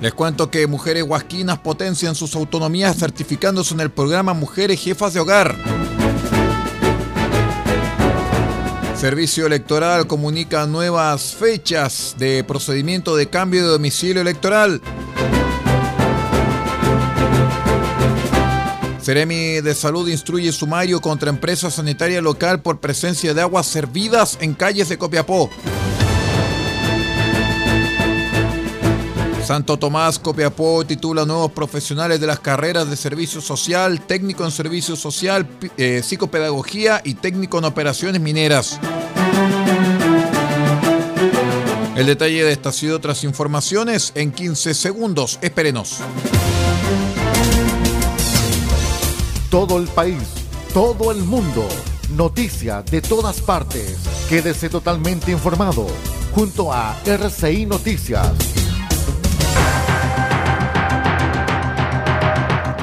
Les cuento que mujeres huasquinas potencian sus autonomías certificándose en el programa Mujeres Jefas de Hogar. Servicio Electoral comunica nuevas fechas de procedimiento de cambio de domicilio electoral. Ceremi de Salud instruye sumario contra empresa sanitaria local por presencia de aguas servidas en calles de Copiapó. Santo Tomás Copiapó titula nuevos profesionales de las carreras de servicio social, técnico en servicio social, eh, psicopedagogía y técnico en operaciones mineras. El detalle de estas y otras informaciones en 15 segundos. Espérenos. Todo el país, todo el mundo, noticia de todas partes. Quédese totalmente informado junto a RCI Noticias.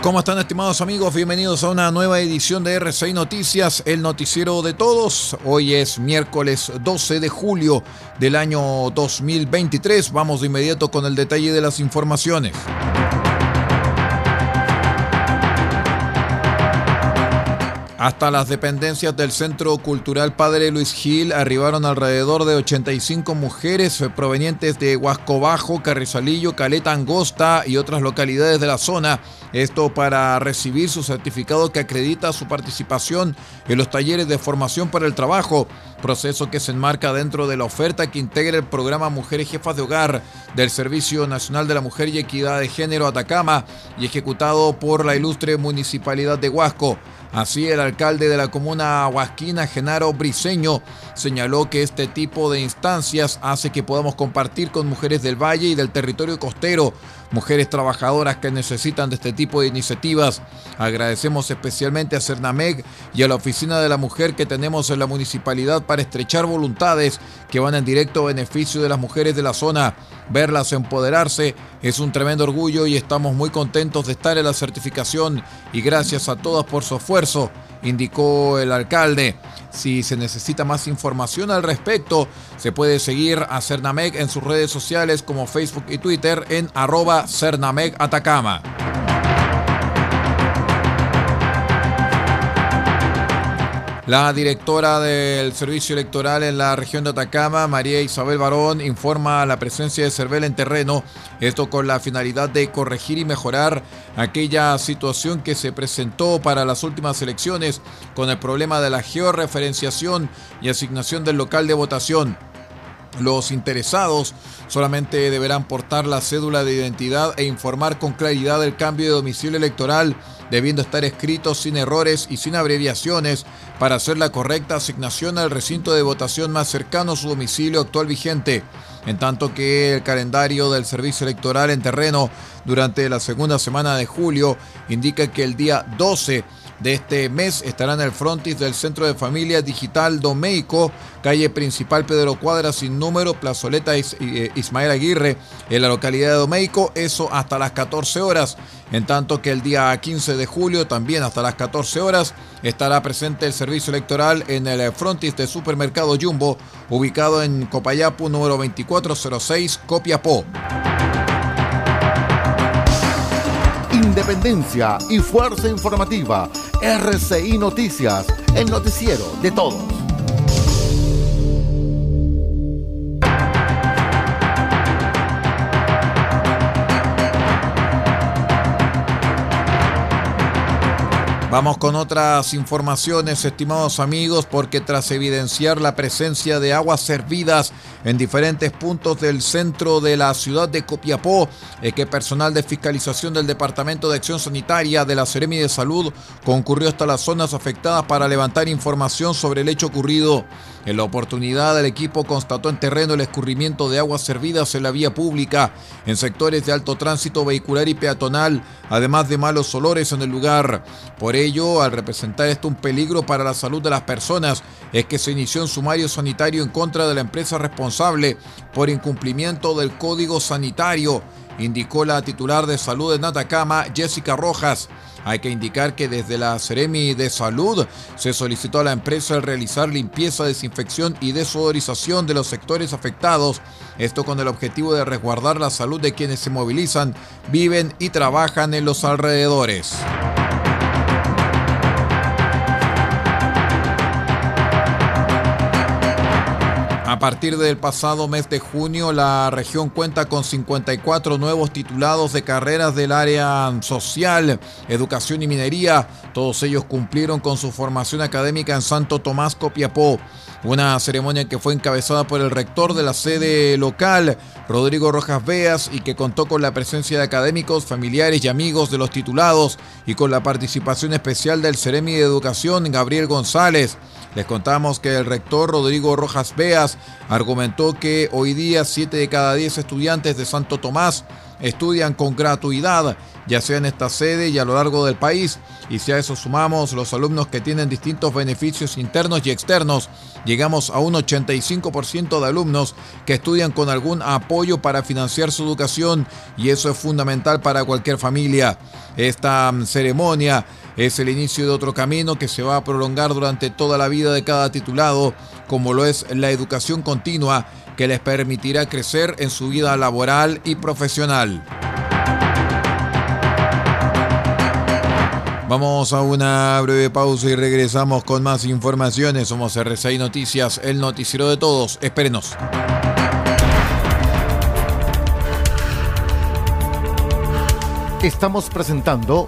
¿Cómo están estimados amigos? Bienvenidos a una nueva edición de R6 Noticias, el noticiero de todos. Hoy es miércoles 12 de julio del año 2023. Vamos de inmediato con el detalle de las informaciones. Hasta las dependencias del Centro Cultural Padre Luis Gil arribaron alrededor de 85 mujeres provenientes de Huasco Bajo, Carrizalillo, Caleta Angosta y otras localidades de la zona. Esto para recibir su certificado que acredita su participación en los talleres de formación para el trabajo, proceso que se enmarca dentro de la oferta que integra el programa Mujeres Jefas de Hogar del Servicio Nacional de la Mujer y Equidad de Género Atacama y ejecutado por la ilustre Municipalidad de Huasco. Así, el alcalde de la comuna huasquina, Genaro Briseño, señaló que este tipo de instancias hace que podamos compartir con mujeres del valle y del territorio costero, mujeres trabajadoras que necesitan de este tipo de iniciativas. Agradecemos especialmente a Cernameg y a la Oficina de la Mujer que tenemos en la municipalidad para estrechar voluntades que van en directo beneficio de las mujeres de la zona. Verlas empoderarse es un tremendo orgullo y estamos muy contentos de estar en la certificación y gracias a todas por su esfuerzo, indicó el alcalde. Si se necesita más información al respecto, se puede seguir a Cernameg en sus redes sociales como Facebook y Twitter en arroba Cernameg Atacama. La directora del Servicio Electoral en la región de Atacama, María Isabel Barón, informa la presencia de CERVEL en terreno, esto con la finalidad de corregir y mejorar aquella situación que se presentó para las últimas elecciones con el problema de la georreferenciación y asignación del local de votación. Los interesados solamente deberán portar la cédula de identidad e informar con claridad el cambio de domicilio electoral, debiendo estar escrito sin errores y sin abreviaciones para hacer la correcta asignación al recinto de votación más cercano a su domicilio actual vigente. En tanto que el calendario del servicio electoral en terreno durante la segunda semana de julio indica que el día 12 de este mes estará en el frontis del Centro de Familia Digital Domeico, calle principal Pedro Cuadra sin número, plazoleta eh, Ismael Aguirre, en la localidad de Domeico, eso hasta las 14 horas. En tanto que el día 15 de julio, también hasta las 14 horas, estará presente el servicio electoral en el frontis de Supermercado Jumbo, ubicado en Copayapu número 2406, Copiapó. Independencia y fuerza informativa. RCI Noticias, el noticiero de todos. Vamos con otras informaciones, estimados amigos, porque tras evidenciar la presencia de aguas servidas en diferentes puntos del centro de la ciudad de Copiapó, es que personal de fiscalización del Departamento de Acción Sanitaria de la Seremi de Salud concurrió hasta las zonas afectadas para levantar información sobre el hecho ocurrido. En la oportunidad, el equipo constató en terreno el escurrimiento de aguas servidas en la vía pública, en sectores de alto tránsito vehicular y peatonal, además de malos olores en el lugar. Ello, al representar esto un peligro para la salud de las personas, es que se inició un sumario sanitario en contra de la empresa responsable por incumplimiento del Código Sanitario, indicó la titular de salud de Natacama, Jessica Rojas. Hay que indicar que desde la Ceremi de Salud se solicitó a la empresa el realizar limpieza, desinfección y desodorización de los sectores afectados, esto con el objetivo de resguardar la salud de quienes se movilizan, viven y trabajan en los alrededores. A partir del pasado mes de junio, la región cuenta con 54 nuevos titulados de carreras del área social, educación y minería. Todos ellos cumplieron con su formación académica en Santo Tomás Copiapó. Una ceremonia que fue encabezada por el rector de la sede local, Rodrigo Rojas Beas, y que contó con la presencia de académicos, familiares y amigos de los titulados y con la participación especial del Ceremi de Educación, Gabriel González. Les contamos que el rector Rodrigo Rojas Beas argumentó que hoy día 7 de cada 10 estudiantes de Santo Tomás estudian con gratuidad, ya sea en esta sede y a lo largo del país. Y si a eso sumamos los alumnos que tienen distintos beneficios internos y externos, llegamos a un 85% de alumnos que estudian con algún apoyo para financiar su educación y eso es fundamental para cualquier familia. Esta mm, ceremonia es el inicio de otro camino que se va a prolongar durante toda la vida de cada titulado, como lo es la educación continua, que les permitirá crecer en su vida laboral y profesional. Vamos a una breve pausa y regresamos con más informaciones. Somos RCI Noticias, el noticiero de todos. Espérenos. Estamos presentando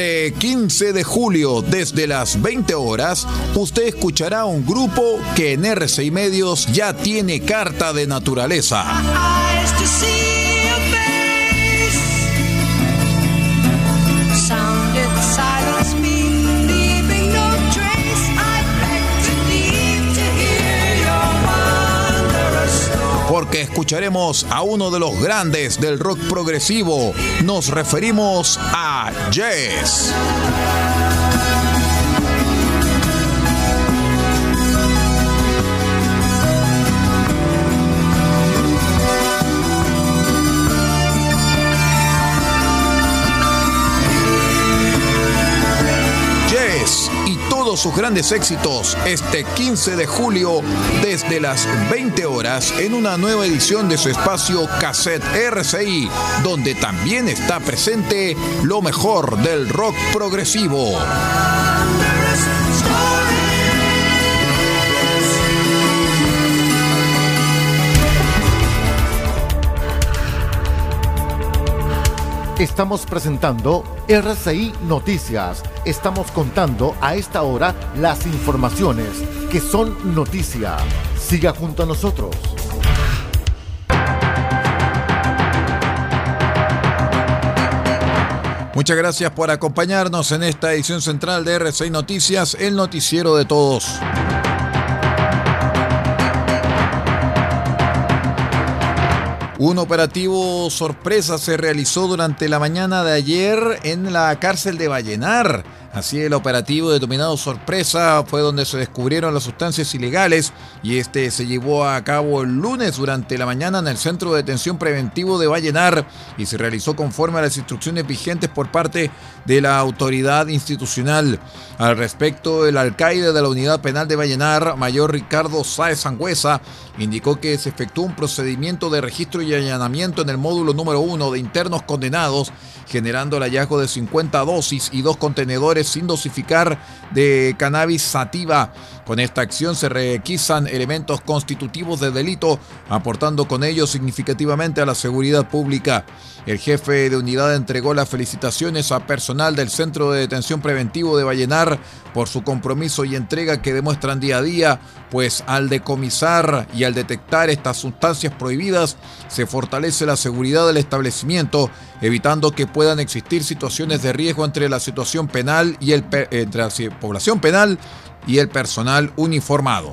Este 15 de julio, desde las 20 horas, usted escuchará un grupo que en RCI Medios ya tiene carta de naturaleza. Escucharemos a uno de los grandes del rock progresivo. Nos referimos a Jess. Todos sus grandes éxitos este 15 de julio desde las 20 horas en una nueva edición de su espacio Cassette RCI, donde también está presente lo mejor del rock progresivo. Estamos presentando RCI Noticias. Estamos contando a esta hora las informaciones que son noticia. Siga junto a nosotros. Muchas gracias por acompañarnos en esta edición central de RCI Noticias, el noticiero de todos. Un operativo sorpresa se realizó durante la mañana de ayer en la cárcel de Vallenar Así el operativo denominado Sorpresa fue donde se descubrieron las sustancias ilegales y este se llevó a cabo el lunes durante la mañana en el Centro de Detención Preventivo de Vallenar y se realizó conforme a las instrucciones vigentes por parte de la autoridad institucional. Al respecto, el alcaide de la Unidad Penal de Vallenar, mayor Ricardo Sáez Sangüesa, indicó que se efectuó un procedimiento de registro y allanamiento en el módulo número uno de internos condenados generando el hallazgo de 50 dosis y dos contenedores sin dosificar de cannabis sativa. Con esta acción se requisan elementos constitutivos de delito, aportando con ello significativamente a la seguridad pública. El jefe de unidad entregó las felicitaciones a personal del Centro de Detención Preventivo de Vallenar por su compromiso y entrega que demuestran día a día, pues al decomisar y al detectar estas sustancias prohibidas se fortalece la seguridad del establecimiento, evitando que puedan existir situaciones de riesgo entre la situación penal y el entre la población penal y el personal uniformado.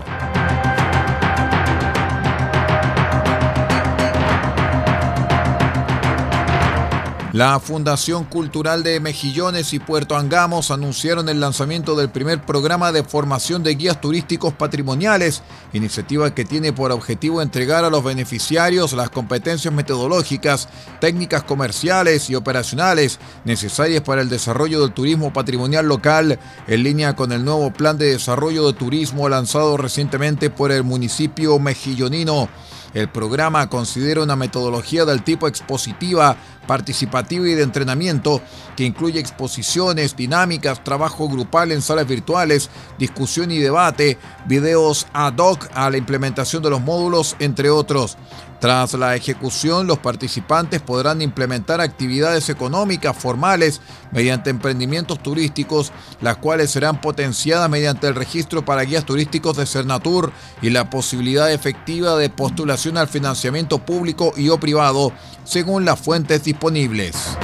La Fundación Cultural de Mejillones y Puerto Angamos anunciaron el lanzamiento del primer programa de formación de guías turísticos patrimoniales, iniciativa que tiene por objetivo entregar a los beneficiarios las competencias metodológicas, técnicas comerciales y operacionales necesarias para el desarrollo del turismo patrimonial local, en línea con el nuevo plan de desarrollo de turismo lanzado recientemente por el municipio mejillonino. El programa considera una metodología del tipo expositiva, participativa y de entrenamiento que incluye exposiciones, dinámicas, trabajo grupal en salas virtuales, discusión y debate, videos ad hoc a la implementación de los módulos, entre otros. Tras la ejecución, los participantes podrán implementar actividades económicas formales mediante emprendimientos turísticos, las cuales serán potenciadas mediante el registro para guías turísticos de Cernatur y la posibilidad efectiva de postulación al financiamiento público y o privado, según las fuentes disponibles.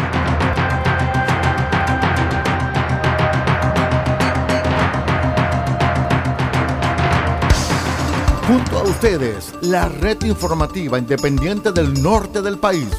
Junto a ustedes, la red informativa independiente del norte del país.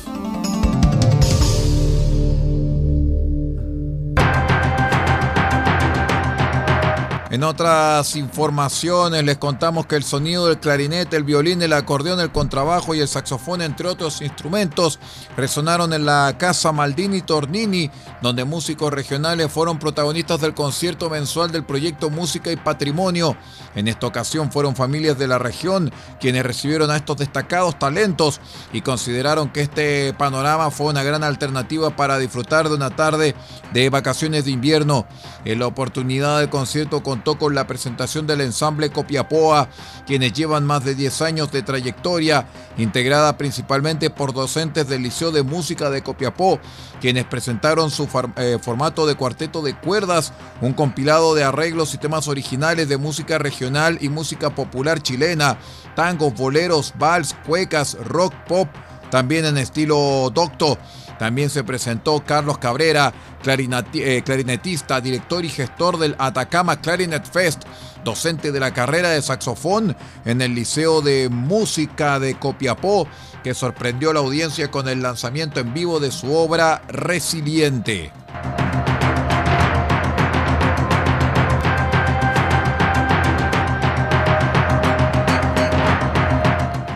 En otras informaciones les contamos que el sonido del clarinete, el violín, el acordeón, el contrabajo y el saxofón, entre otros instrumentos, resonaron en la Casa Maldini Tornini, donde músicos regionales fueron protagonistas del concierto mensual del proyecto Música y Patrimonio. En esta ocasión fueron familias de la región quienes recibieron a estos destacados talentos y consideraron que este panorama fue una gran alternativa para disfrutar de una tarde de vacaciones de invierno. En la oportunidad del concierto con con la presentación del ensamble Copiapoa, quienes llevan más de 10 años de trayectoria, integrada principalmente por docentes del Liceo de Música de Copiapó, quienes presentaron su eh, formato de cuarteto de cuerdas, un compilado de arreglos y temas originales de música regional y música popular chilena, tangos, boleros, vals, cuecas, rock, pop, también en estilo docto. También se presentó Carlos Cabrera, eh, clarinetista, director y gestor del Atacama Clarinet Fest, docente de la carrera de saxofón en el Liceo de Música de Copiapó, que sorprendió a la audiencia con el lanzamiento en vivo de su obra Resiliente.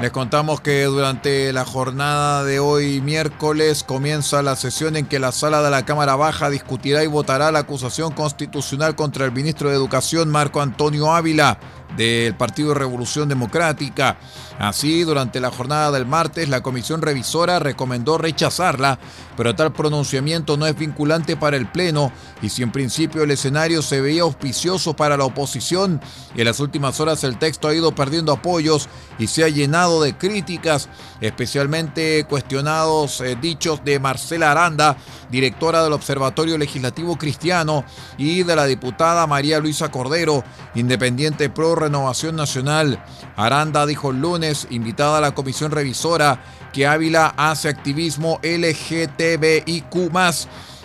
Les contamos que durante la jornada de hoy miércoles comienza la sesión en que la sala de la Cámara Baja discutirá y votará la acusación constitucional contra el ministro de Educación Marco Antonio Ávila del Partido Revolución Democrática. Así, durante la jornada del martes, la comisión revisora recomendó rechazarla, pero tal pronunciamiento no es vinculante para el Pleno y si en principio el escenario se veía auspicioso para la oposición, en las últimas horas el texto ha ido perdiendo apoyos y se ha llenado de críticas, especialmente cuestionados eh, dichos de Marcela Aranda, directora del Observatorio Legislativo Cristiano, y de la diputada María Luisa Cordero, independiente pro Renovación Nacional. Aranda dijo el lunes, invitada a la comisión revisora, que Ávila hace activismo LGTBIQ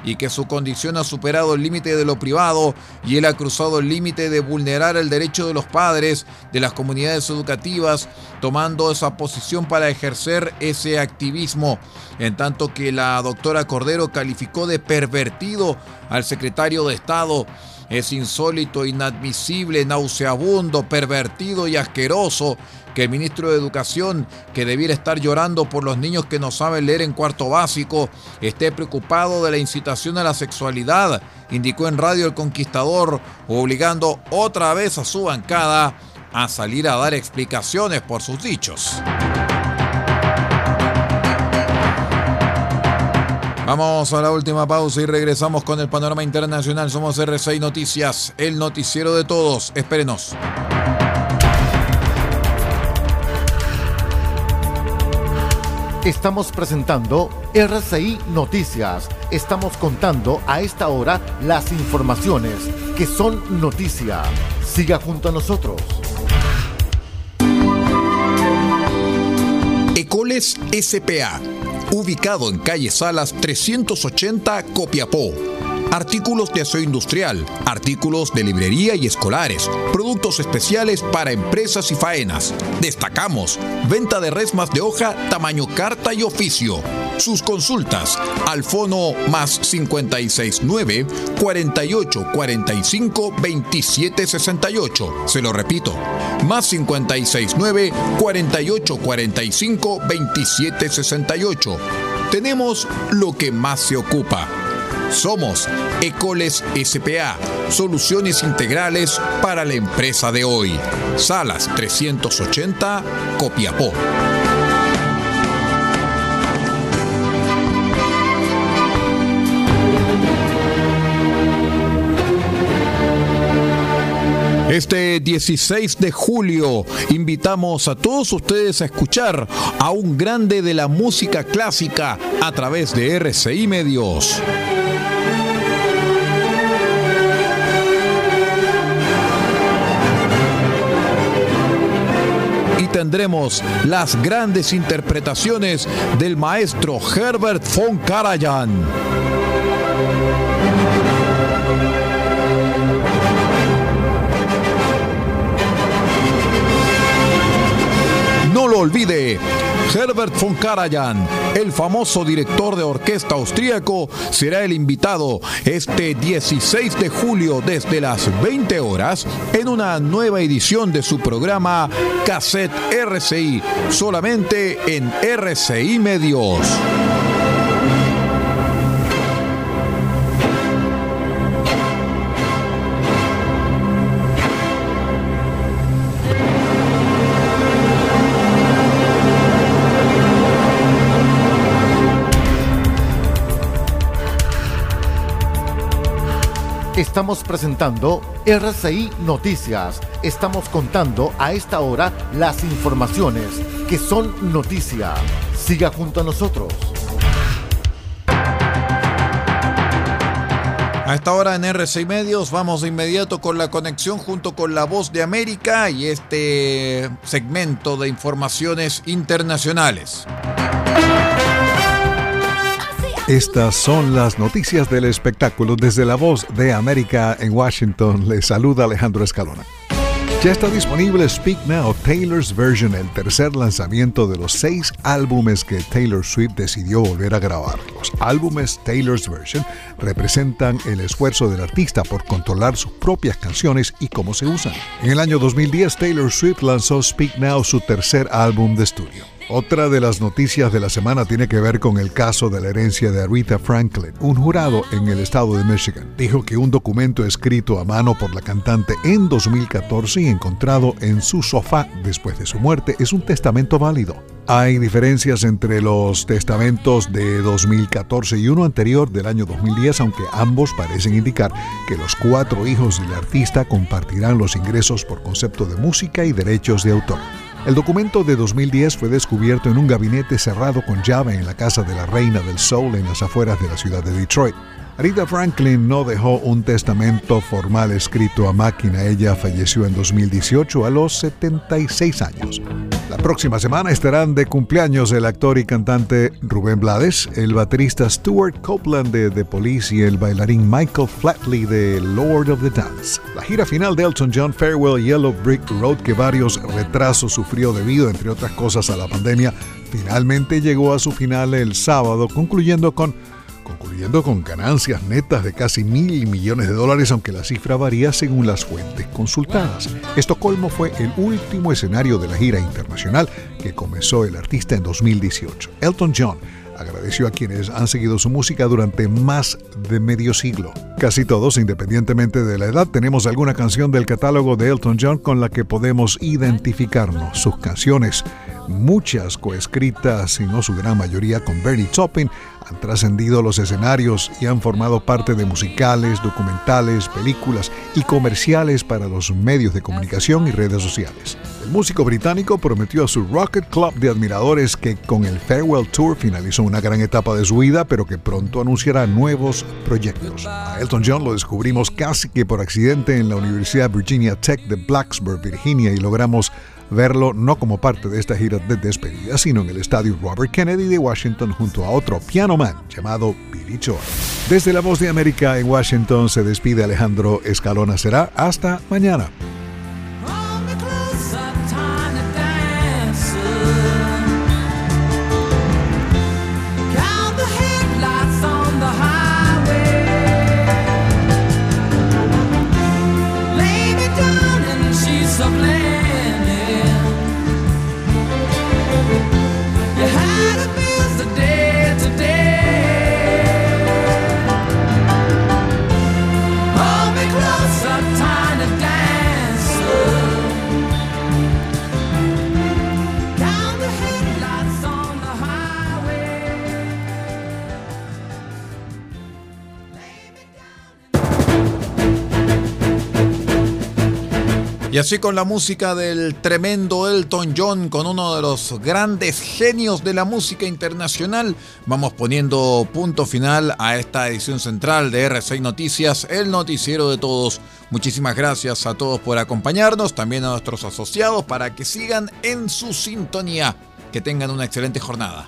y que su condición ha superado el límite de lo privado y él ha cruzado el límite de vulnerar el derecho de los padres, de las comunidades educativas, tomando esa posición para ejercer ese activismo, en tanto que la doctora Cordero calificó de pervertido al secretario de Estado es insólito, inadmisible, nauseabundo, pervertido y asqueroso que el ministro de Educación, que debiera estar llorando por los niños que no saben leer en cuarto básico, esté preocupado de la incitación a la sexualidad, indicó en Radio El Conquistador, obligando otra vez a su bancada a salir a dar explicaciones por sus dichos. Vamos a la última pausa y regresamos con el panorama internacional. Somos R6 Noticias, el noticiero de todos. Espérenos. Estamos presentando RCI Noticias. Estamos contando a esta hora las informaciones que son noticia. Siga junto a nosotros. Ecoles SPA ubicado en calle Salas 380 Copiapó. Artículos de aseo industrial, artículos de librería y escolares, productos especiales para empresas y faenas. Destacamos, venta de resmas de hoja tamaño carta y oficio. Sus consultas al fono más 569 48 45 27 68. Se lo repito, más 569 48 45 27 68. Tenemos lo que más se ocupa. Somos Ecoles SPA, soluciones integrales para la empresa de hoy. Salas 380, Copiapó. Este 16 de julio invitamos a todos ustedes a escuchar a un grande de la música clásica a través de RCI Medios. Y tendremos las grandes interpretaciones del maestro Herbert von Karajan. Olvide, Herbert von Karajan, el famoso director de orquesta austríaco, será el invitado este 16 de julio desde las 20 horas en una nueva edición de su programa Cassette RCI, solamente en RCI Medios. Estamos presentando RCI Noticias. Estamos contando a esta hora las informaciones que son noticia. Siga junto a nosotros. A esta hora en RCI Medios vamos de inmediato con la conexión junto con La Voz de América y este segmento de informaciones internacionales. Estas son las noticias del espectáculo desde la voz de América en Washington. Les saluda Alejandro Escalona. Ya está disponible Speak Now, Taylor's Version, el tercer lanzamiento de los seis álbumes que Taylor Swift decidió volver a grabar. Los álbumes Taylor's Version representan el esfuerzo del artista por controlar sus propias canciones y cómo se usan. En el año 2010, Taylor Swift lanzó Speak Now, su tercer álbum de estudio. Otra de las noticias de la semana tiene que ver con el caso de la herencia de Aretha Franklin. Un jurado en el estado de Michigan dijo que un documento escrito a mano por la cantante en 2014 y encontrado en su sofá después de su muerte es un testamento válido. Hay diferencias entre los testamentos de 2014 y uno anterior del año 2010, aunque ambos parecen indicar que los cuatro hijos del artista compartirán los ingresos por concepto de música y derechos de autor. El documento de 2010 fue descubierto en un gabinete cerrado con llave en la casa de la reina del soul en las afueras de la ciudad de Detroit. Aretha Franklin no dejó un testamento formal escrito a máquina. Ella falleció en 2018 a los 76 años. La próxima semana estarán de cumpleaños el actor y cantante Rubén Blades, el baterista Stuart Copeland de The Police y el bailarín Michael Flatley de Lord of the Dance. La gira final de Elton John Farewell Yellow Brick Road, que varios retrasos sufrió debido, entre otras cosas, a la pandemia, finalmente llegó a su final el sábado, concluyendo con con ganancias netas de casi mil millones de dólares, aunque la cifra varía según las fuentes consultadas. Estocolmo fue el último escenario de la gira internacional que comenzó el artista en 2018. Elton John agradeció a quienes han seguido su música durante más de medio siglo. Casi todos, independientemente de la edad, tenemos alguna canción del catálogo de Elton John con la que podemos identificarnos. Sus canciones, muchas coescritas, y no su gran mayoría con Bernie Taupin, han trascendido los escenarios y han formado parte de musicales, documentales, películas y comerciales para los medios de comunicación y redes sociales. El músico británico prometió a su Rocket Club de admiradores que con el Farewell Tour finalizó una gran etapa de su vida, pero que pronto anunciará nuevos proyectos. A Elton John lo descubrimos casi que por accidente en la Universidad Virginia Tech de Blacksburg, Virginia, y logramos verlo no como parte de esta gira de despedida, sino en el estadio Robert Kennedy de Washington junto a otro piano man llamado Billy Joel. Desde La Voz de América en Washington se despide Alejandro Escalona. Será hasta mañana. Y así con la música del tremendo Elton John, con uno de los grandes genios de la música internacional, vamos poniendo punto final a esta edición central de R6 Noticias, el noticiero de todos. Muchísimas gracias a todos por acompañarnos, también a nuestros asociados para que sigan en su sintonía. Que tengan una excelente jornada.